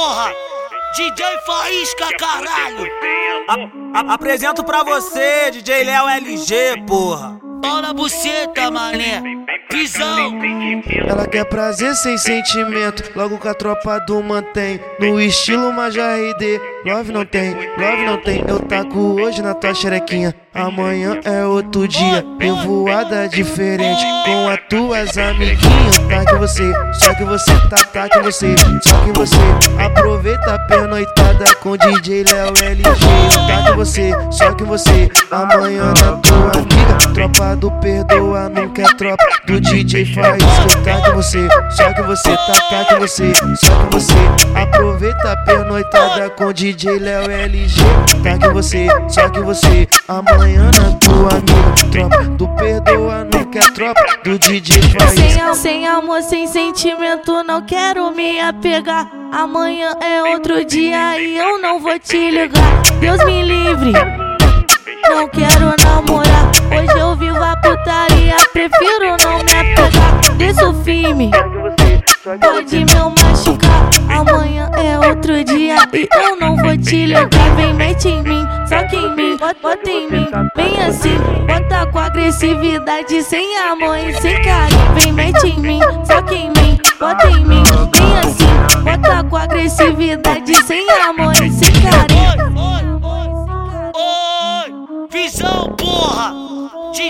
porra! DJ Faísca, é caralho! A apresento pra você, DJ Léo LG, porra! Bora buceta, mané! Visão. Ela quer prazer sem sentimento, logo com a tropa do mantém. No estilo Major RD, love não tem, love não tem. Eu taco hoje na tua xerequinha, amanhã é outro dia. Revoada diferente com as tuas amiguinhas. Tá que você, só que você tá, tá que você, só que você. Aproveita a pernoitada com DJ Léo LG. Tá que você, que você. Amanhã na tua amiga, tropa do perdoa, nunca é tropa do DJ faz tá que você, só que você tá, tá que você, só que você aproveita a pernoitada com DJ Léo LG, tá que você, só que você amanhã na tua amiga, tropa do perdoa, nunca é tropa do DJ faz Sem, sem amor, sem sentimento, não quero me apegar. Amanhã é outro dia e eu não vou te ligar. Deus me livre, putaria, prefiro não me apegar. Desço firme, pode me machucar. Amanhã é outro dia e eu não vou te ligar. Vem, mete em mim, que em mim, bota, em mim. Vem assim, bota com agressividade, sem amor e sem carinho. Vem, mete em mim, que em mim, bota em mim. Vem assim, bota com agressividade, sem amor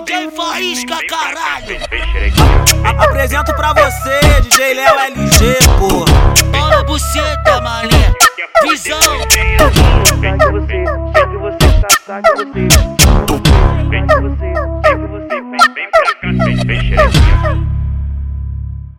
DJ Faísca, caralho! A- apresento pra você, DJ Léo LG, porra. Pau na buceta, mané. Visão. Tá tá, tá tá tá vem pra cá, vem, vem xerequinha.